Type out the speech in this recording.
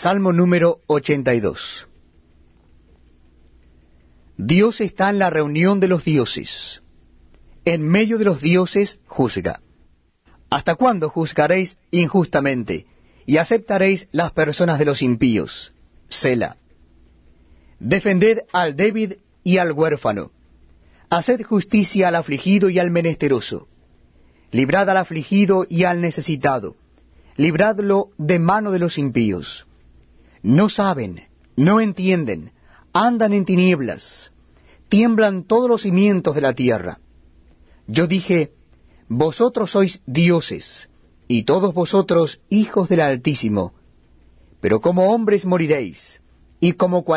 Salmo número 82. Dios está en la reunión de los dioses. En medio de los dioses juzga. ¿Hasta cuándo juzgaréis injustamente y aceptaréis las personas de los impíos? Sela. Defended al débil y al huérfano. Haced justicia al afligido y al menesteroso. Librad al afligido y al necesitado. Libradlo de mano de los impíos. No saben, no entienden, andan en tinieblas, tiemblan todos los cimientos de la tierra. Yo dije, vosotros sois dioses, y todos vosotros hijos del Altísimo, pero como hombres moriréis, y como cual